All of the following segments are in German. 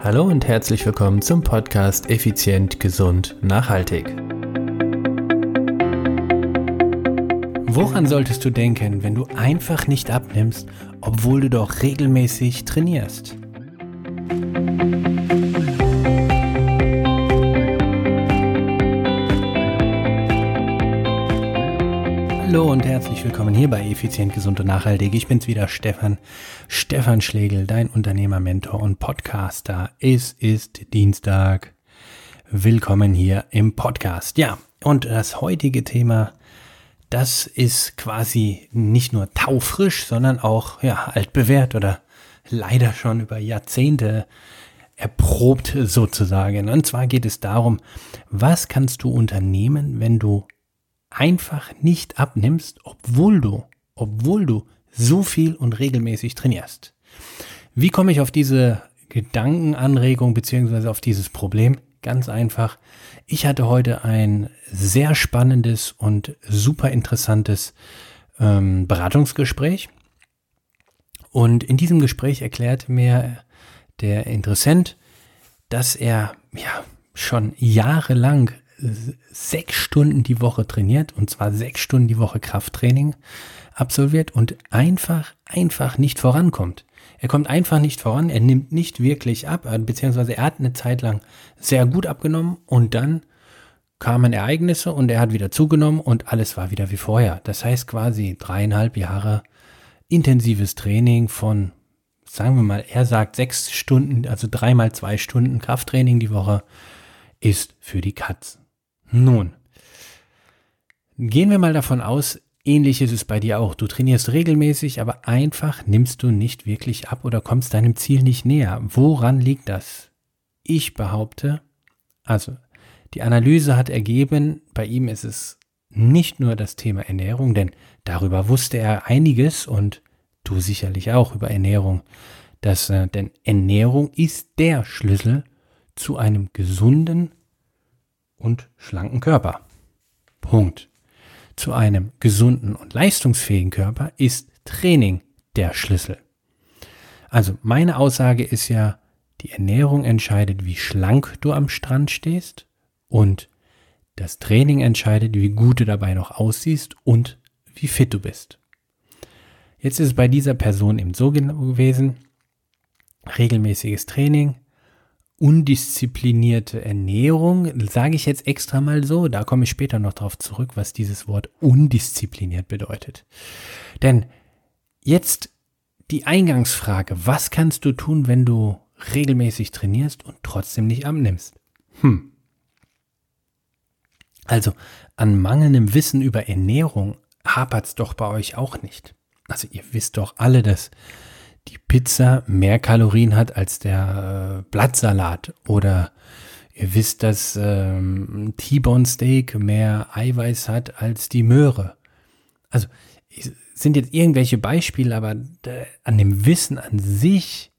Hallo und herzlich willkommen zum Podcast Effizient, Gesund, Nachhaltig. Woran solltest du denken, wenn du einfach nicht abnimmst, obwohl du doch regelmäßig trainierst? Herzlich willkommen hier bei Effizient, Gesund und Nachhaltig. Ich bin's wieder, Stefan. Stefan Schlegel, dein Unternehmermentor und Podcaster. Es ist Dienstag. Willkommen hier im Podcast. Ja, und das heutige Thema, das ist quasi nicht nur taufrisch, sondern auch, ja, altbewährt oder leider schon über Jahrzehnte erprobt sozusagen. Und zwar geht es darum, was kannst du unternehmen, wenn du einfach nicht abnimmst, obwohl du, obwohl du so viel und regelmäßig trainierst. Wie komme ich auf diese Gedankenanregung beziehungsweise auf dieses Problem? Ganz einfach. Ich hatte heute ein sehr spannendes und super interessantes ähm, Beratungsgespräch. Und in diesem Gespräch erklärte mir der Interessent, dass er ja schon jahrelang sechs Stunden die Woche trainiert und zwar sechs Stunden die Woche Krafttraining absolviert und einfach, einfach nicht vorankommt. Er kommt einfach nicht voran, er nimmt nicht wirklich ab, äh, beziehungsweise er hat eine Zeit lang sehr gut abgenommen und dann kamen Ereignisse und er hat wieder zugenommen und alles war wieder wie vorher. Das heißt quasi dreieinhalb Jahre intensives Training von, sagen wir mal, er sagt sechs Stunden, also dreimal zwei Stunden Krafttraining die Woche ist für die Katz. Nun, gehen wir mal davon aus, ähnlich ist es bei dir auch. Du trainierst regelmäßig, aber einfach nimmst du nicht wirklich ab oder kommst deinem Ziel nicht näher. Woran liegt das? Ich behaupte, also die Analyse hat ergeben, bei ihm ist es nicht nur das Thema Ernährung, denn darüber wusste er einiges und du sicherlich auch über Ernährung. Das, äh, denn Ernährung ist der Schlüssel zu einem gesunden, und schlanken Körper. Punkt. Zu einem gesunden und leistungsfähigen Körper ist Training der Schlüssel. Also meine Aussage ist ja, die Ernährung entscheidet, wie schlank du am Strand stehst und das Training entscheidet, wie gut du dabei noch aussiehst und wie fit du bist. Jetzt ist es bei dieser Person eben so gewesen, regelmäßiges Training, undisziplinierte Ernährung, sage ich jetzt extra mal so, da komme ich später noch drauf zurück, was dieses Wort undiszipliniert bedeutet. Denn jetzt die Eingangsfrage, was kannst du tun, wenn du regelmäßig trainierst und trotzdem nicht abnimmst? Hm. Also an mangelndem Wissen über Ernährung hapert's doch bei euch auch nicht. Also ihr wisst doch alle, dass die Pizza mehr Kalorien hat als der äh, Blattsalat oder ihr wisst, dass ähm, T-Bone Steak mehr Eiweiß hat als die Möhre. Also sind jetzt irgendwelche Beispiele, aber äh, an dem Wissen an sich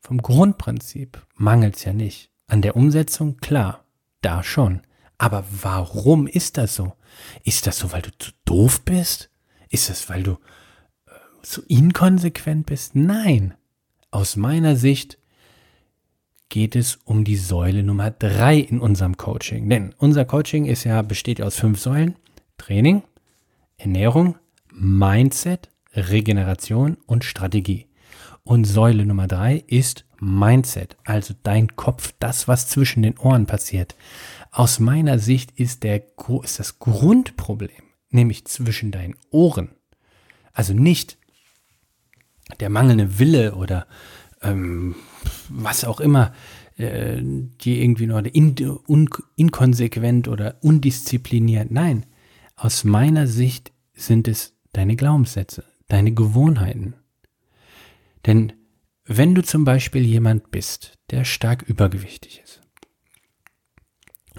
vom Grundprinzip mangelt es ja nicht. An der Umsetzung, klar, da schon. Aber warum ist das so? Ist das so, weil du zu doof bist? Ist das, weil du so inkonsequent bist? Nein. Aus meiner Sicht geht es um die Säule Nummer drei in unserem Coaching. Denn unser Coaching ist ja, besteht aus fünf Säulen. Training, Ernährung, Mindset, Regeneration und Strategie. Und Säule Nummer drei ist Mindset, also dein Kopf, das, was zwischen den Ohren passiert. Aus meiner Sicht ist, der, ist das Grundproblem, nämlich zwischen deinen Ohren. Also nicht der mangelnde Wille oder ähm, was auch immer, äh, die irgendwie nur in, un, inkonsequent oder undiszipliniert. Nein, aus meiner Sicht sind es deine Glaubenssätze, deine Gewohnheiten. Denn wenn du zum Beispiel jemand bist, der stark übergewichtig ist,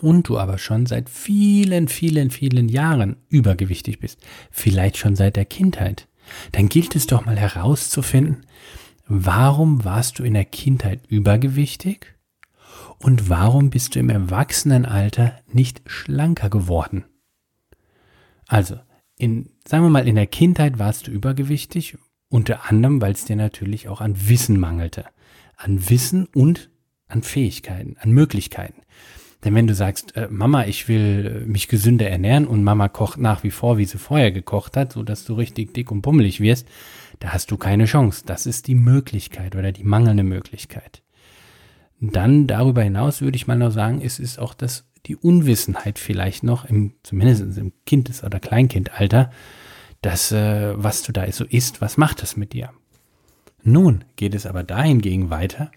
und du aber schon seit vielen, vielen, vielen Jahren übergewichtig bist, vielleicht schon seit der Kindheit, dann gilt es doch mal herauszufinden, warum warst du in der Kindheit übergewichtig und warum bist du im Erwachsenenalter nicht schlanker geworden? Also, in, sagen wir mal, in der Kindheit warst du übergewichtig, unter anderem, weil es dir natürlich auch an Wissen mangelte. An Wissen und an Fähigkeiten, an Möglichkeiten. Denn wenn du sagst, äh, Mama, ich will äh, mich gesünder ernähren und Mama kocht nach wie vor, wie sie vorher gekocht hat, so dass du richtig dick und pummelig wirst, da hast du keine Chance. Das ist die Möglichkeit oder die mangelnde Möglichkeit. Dann darüber hinaus würde ich mal noch sagen, es ist auch das, die Unwissenheit vielleicht noch im, zumindest im Kindes- oder Kleinkindalter, dass, äh, was du da so isst, was macht das mit dir? Nun geht es aber dahingegen weiter,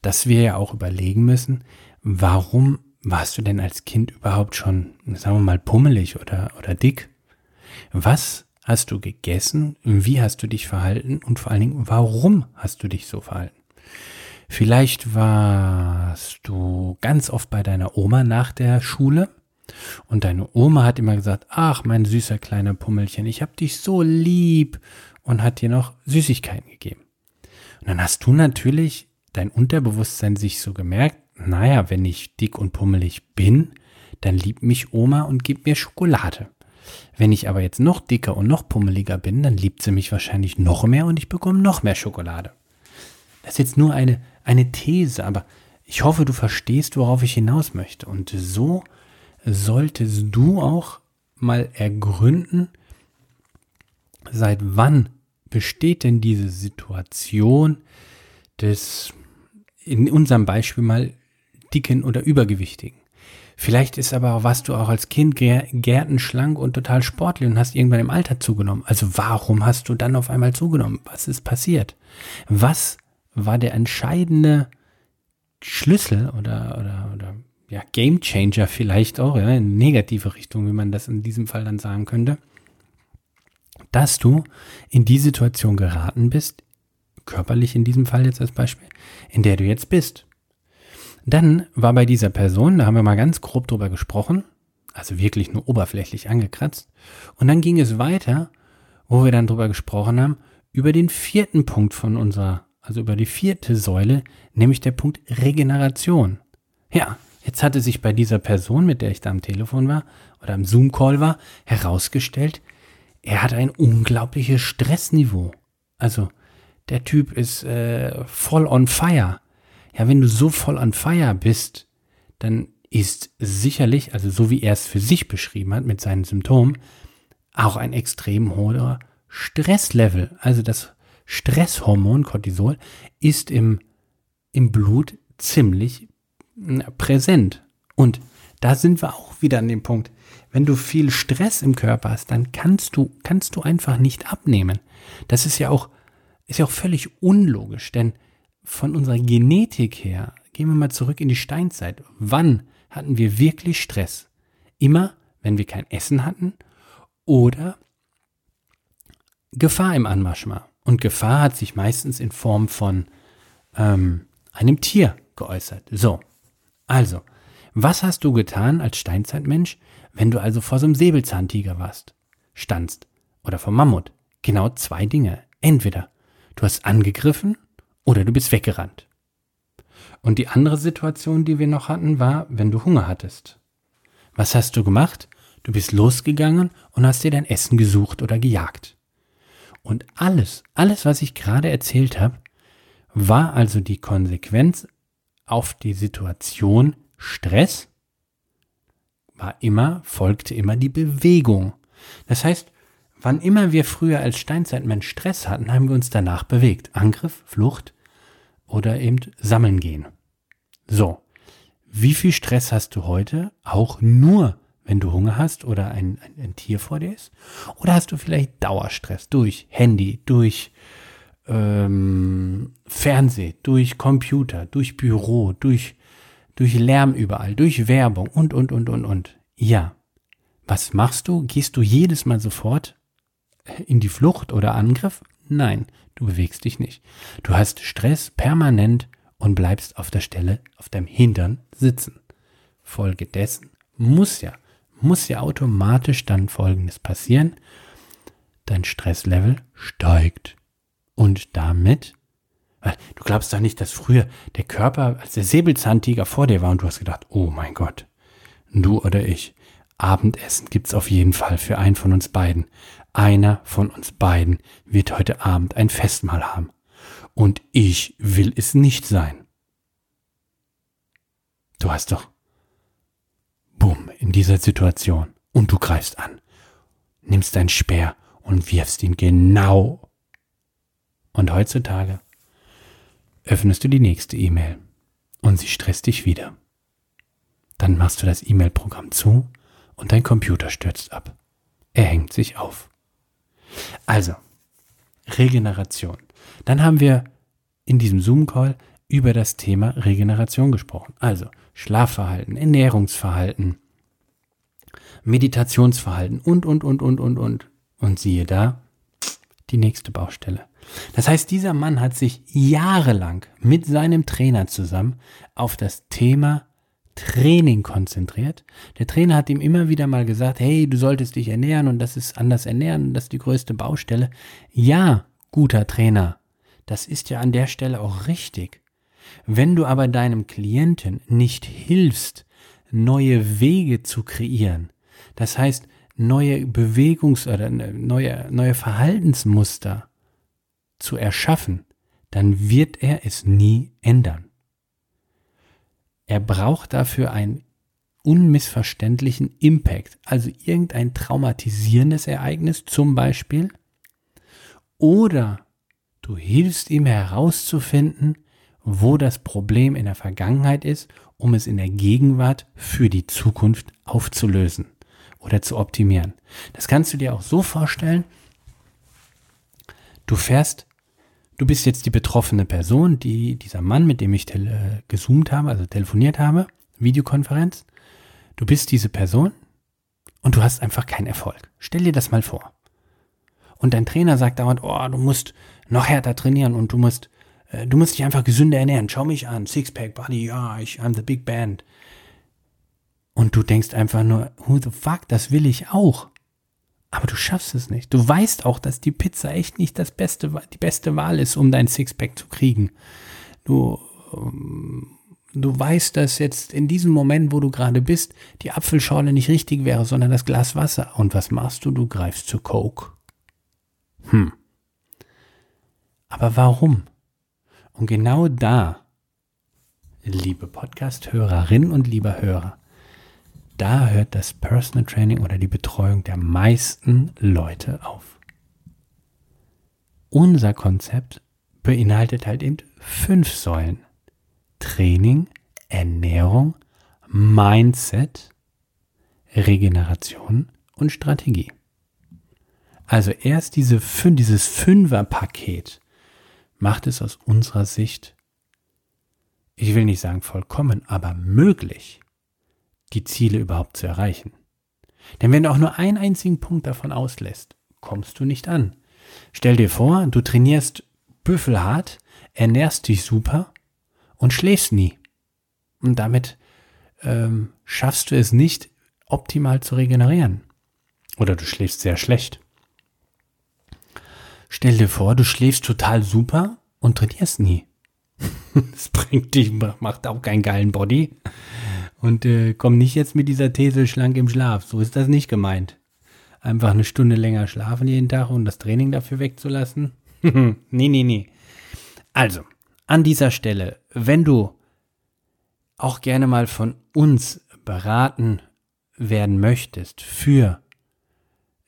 dass wir ja auch überlegen müssen, warum warst du denn als Kind überhaupt schon, sagen wir mal, pummelig oder, oder dick? Was hast du gegessen? Wie hast du dich verhalten? Und vor allen Dingen, warum hast du dich so verhalten? Vielleicht warst du ganz oft bei deiner Oma nach der Schule und deine Oma hat immer gesagt, ach mein süßer kleiner Pummelchen, ich hab dich so lieb und hat dir noch Süßigkeiten gegeben. Und dann hast du natürlich dein Unterbewusstsein sich so gemerkt, naja, wenn ich dick und pummelig bin, dann liebt mich Oma und gibt mir Schokolade. Wenn ich aber jetzt noch dicker und noch pummeliger bin, dann liebt sie mich wahrscheinlich noch mehr und ich bekomme noch mehr Schokolade. Das ist jetzt nur eine, eine These, aber ich hoffe, du verstehst, worauf ich hinaus möchte. Und so solltest du auch mal ergründen, seit wann besteht denn diese Situation des, in unserem Beispiel mal, dicken oder übergewichtigen. Vielleicht ist aber, warst du auch als Kind gärtenschlank und total sportlich und hast irgendwann im Alter zugenommen. Also warum hast du dann auf einmal zugenommen? Was ist passiert? Was war der entscheidende Schlüssel oder, oder, oder ja, Game Changer vielleicht auch, ja, in negative Richtung, wie man das in diesem Fall dann sagen könnte, dass du in die Situation geraten bist, körperlich in diesem Fall jetzt als Beispiel, in der du jetzt bist. Dann war bei dieser Person, da haben wir mal ganz grob drüber gesprochen, also wirklich nur oberflächlich angekratzt, und dann ging es weiter, wo wir dann drüber gesprochen haben, über den vierten Punkt von unserer, also über die vierte Säule, nämlich der Punkt Regeneration. Ja, jetzt hatte sich bei dieser Person, mit der ich da am Telefon war oder am Zoom-Call war, herausgestellt, er hat ein unglaubliches Stressniveau. Also der Typ ist äh, voll on fire. Ja, wenn du so voll on fire bist, dann ist sicherlich, also so wie er es für sich beschrieben hat mit seinen Symptomen, auch ein extrem hoher Stresslevel. Also das Stresshormon Cortisol ist im, im Blut ziemlich präsent. Und da sind wir auch wieder an dem Punkt. Wenn du viel Stress im Körper hast, dann kannst du, kannst du einfach nicht abnehmen. Das ist ja auch, ist ja auch völlig unlogisch, denn von unserer Genetik her, gehen wir mal zurück in die Steinzeit. Wann hatten wir wirklich Stress? Immer, wenn wir kein Essen hatten oder Gefahr im Anmarsch war. Und Gefahr hat sich meistens in Form von ähm, einem Tier geäußert. So, also, was hast du getan als Steinzeitmensch, wenn du also vor so einem Säbelzahntiger warst, standst oder vom Mammut? Genau zwei Dinge. Entweder du hast angegriffen oder du bist weggerannt. Und die andere Situation, die wir noch hatten, war, wenn du Hunger hattest. Was hast du gemacht? Du bist losgegangen und hast dir dein Essen gesucht oder gejagt. Und alles, alles, was ich gerade erzählt habe, war also die Konsequenz auf die Situation Stress war immer, folgte immer die Bewegung. Das heißt, wann immer wir früher als Steinzeitmensch Stress hatten, haben wir uns danach bewegt. Angriff, Flucht oder eben sammeln gehen. So. Wie viel Stress hast du heute? Auch nur, wenn du Hunger hast oder ein, ein, ein Tier vor dir ist? Oder hast du vielleicht Dauerstress durch Handy, durch ähm, Fernseh, durch Computer, durch Büro, durch, durch Lärm überall, durch Werbung und, und, und, und, und. Ja. Was machst du? Gehst du jedes Mal sofort in die Flucht oder Angriff? Nein, du bewegst dich nicht. Du hast Stress permanent und bleibst auf der Stelle auf deinem Hintern sitzen. Folge dessen muss ja, muss ja automatisch dann Folgendes passieren. Dein Stresslevel steigt. Und damit, du glaubst doch nicht, dass früher der Körper, als der Säbelzahntiger vor dir war und du hast gedacht, oh mein Gott, du oder ich, Abendessen gibt's auf jeden Fall für einen von uns beiden. Einer von uns beiden wird heute Abend ein Festmahl haben. Und ich will es nicht sein. Du hast doch, bumm, in dieser Situation und du greifst an, nimmst dein Speer und wirfst ihn genau. Und heutzutage öffnest du die nächste E-Mail und sie stresst dich wieder. Dann machst du das E-Mail-Programm zu und dein Computer stürzt ab. Er hängt sich auf. Also, Regeneration. Dann haben wir in diesem Zoom-Call über das Thema Regeneration gesprochen. Also Schlafverhalten, Ernährungsverhalten, Meditationsverhalten und, und, und, und, und, und. Und siehe da, die nächste Baustelle. Das heißt, dieser Mann hat sich jahrelang mit seinem Trainer zusammen auf das Thema Training konzentriert. Der Trainer hat ihm immer wieder mal gesagt, hey, du solltest dich ernähren und das ist anders ernähren das ist die größte Baustelle. Ja, guter Trainer, das ist ja an der Stelle auch richtig. Wenn du aber deinem Klienten nicht hilfst, neue Wege zu kreieren, das heißt, neue Bewegungs- oder neue, neue Verhaltensmuster zu erschaffen, dann wird er es nie ändern. Er braucht dafür einen unmissverständlichen Impact, also irgendein traumatisierendes Ereignis zum Beispiel, oder du hilfst ihm herauszufinden, wo das Problem in der Vergangenheit ist, um es in der Gegenwart für die Zukunft aufzulösen oder zu optimieren. Das kannst du dir auch so vorstellen, du fährst du bist jetzt die betroffene Person, die, dieser Mann, mit dem ich tele, gezoomt habe, also telefoniert habe, Videokonferenz. Du bist diese Person und du hast einfach keinen Erfolg. Stell dir das mal vor. Und dein Trainer sagt dauernd, oh, du musst noch härter trainieren und du musst, äh, du musst dich einfach gesünder ernähren. Schau mich an, Sixpack, Body, ja, ich, I'm the big band. Und du denkst einfach nur, who the fuck, das will ich auch. Aber du schaffst es nicht. Du weißt auch, dass die Pizza echt nicht das beste, die beste Wahl ist, um dein Sixpack zu kriegen. Du, ähm, du weißt, dass jetzt in diesem Moment, wo du gerade bist, die Apfelschorle nicht richtig wäre, sondern das Glas Wasser. Und was machst du? Du greifst zu Coke. Hm. Aber warum? Und genau da, liebe Podcast-Hörerinnen und lieber Hörer, da hört das Personal Training oder die Betreuung der meisten Leute auf. Unser Konzept beinhaltet halt eben fünf Säulen. Training, Ernährung, Mindset, Regeneration und Strategie. Also erst diese fün dieses Fünfer-Paket macht es aus unserer Sicht, ich will nicht sagen vollkommen, aber möglich, die Ziele überhaupt zu erreichen. Denn wenn du auch nur einen einzigen Punkt davon auslässt, kommst du nicht an. Stell dir vor, du trainierst büffelhart, ernährst dich super und schläfst nie. Und damit ähm, schaffst du es nicht, optimal zu regenerieren. Oder du schläfst sehr schlecht. Stell dir vor, du schläfst total super und trainierst nie. das bringt dich, macht auch keinen geilen Body. Und äh, komm nicht jetzt mit dieser These schlank im Schlaf. So ist das nicht gemeint. Einfach eine Stunde länger schlafen jeden Tag und das Training dafür wegzulassen. nee, nee, nee. Also, an dieser Stelle, wenn du auch gerne mal von uns beraten werden möchtest für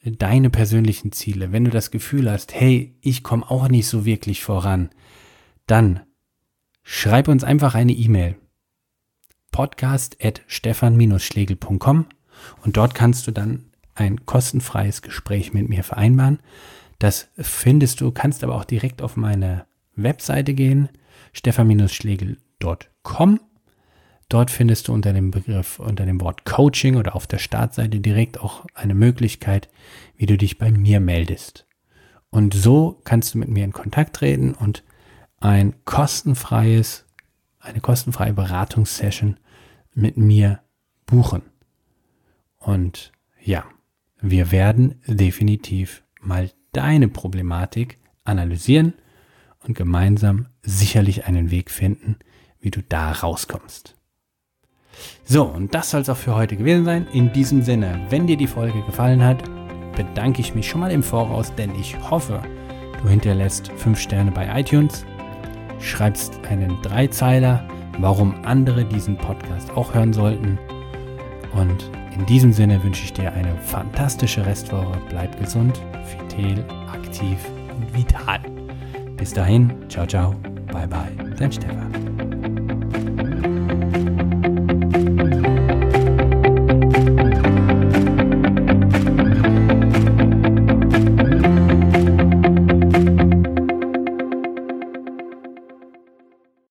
deine persönlichen Ziele, wenn du das Gefühl hast, hey, ich komme auch nicht so wirklich voran, dann schreib uns einfach eine E-Mail podcast.stefan-schlegel.com und dort kannst du dann ein kostenfreies Gespräch mit mir vereinbaren. Das findest du, kannst aber auch direkt auf meine Webseite gehen, stefan-schlegel.com. Dort findest du unter dem Begriff, unter dem Wort Coaching oder auf der Startseite direkt auch eine Möglichkeit, wie du dich bei mir meldest. Und so kannst du mit mir in Kontakt treten und ein kostenfreies, eine kostenfreie Beratungssession mit mir buchen. Und ja, wir werden definitiv mal deine Problematik analysieren und gemeinsam sicherlich einen Weg finden, wie du da rauskommst. So, und das soll es auch für heute gewesen sein. In diesem Sinne, wenn dir die Folge gefallen hat, bedanke ich mich schon mal im Voraus, denn ich hoffe, du hinterlässt 5 Sterne bei iTunes, schreibst einen Dreizeiler, warum andere diesen Podcast auch hören sollten. Und in diesem Sinne wünsche ich dir eine fantastische Restwoche. Bleib gesund, vital, aktiv und vital. Bis dahin, ciao, ciao, bye, bye, dein Stefan.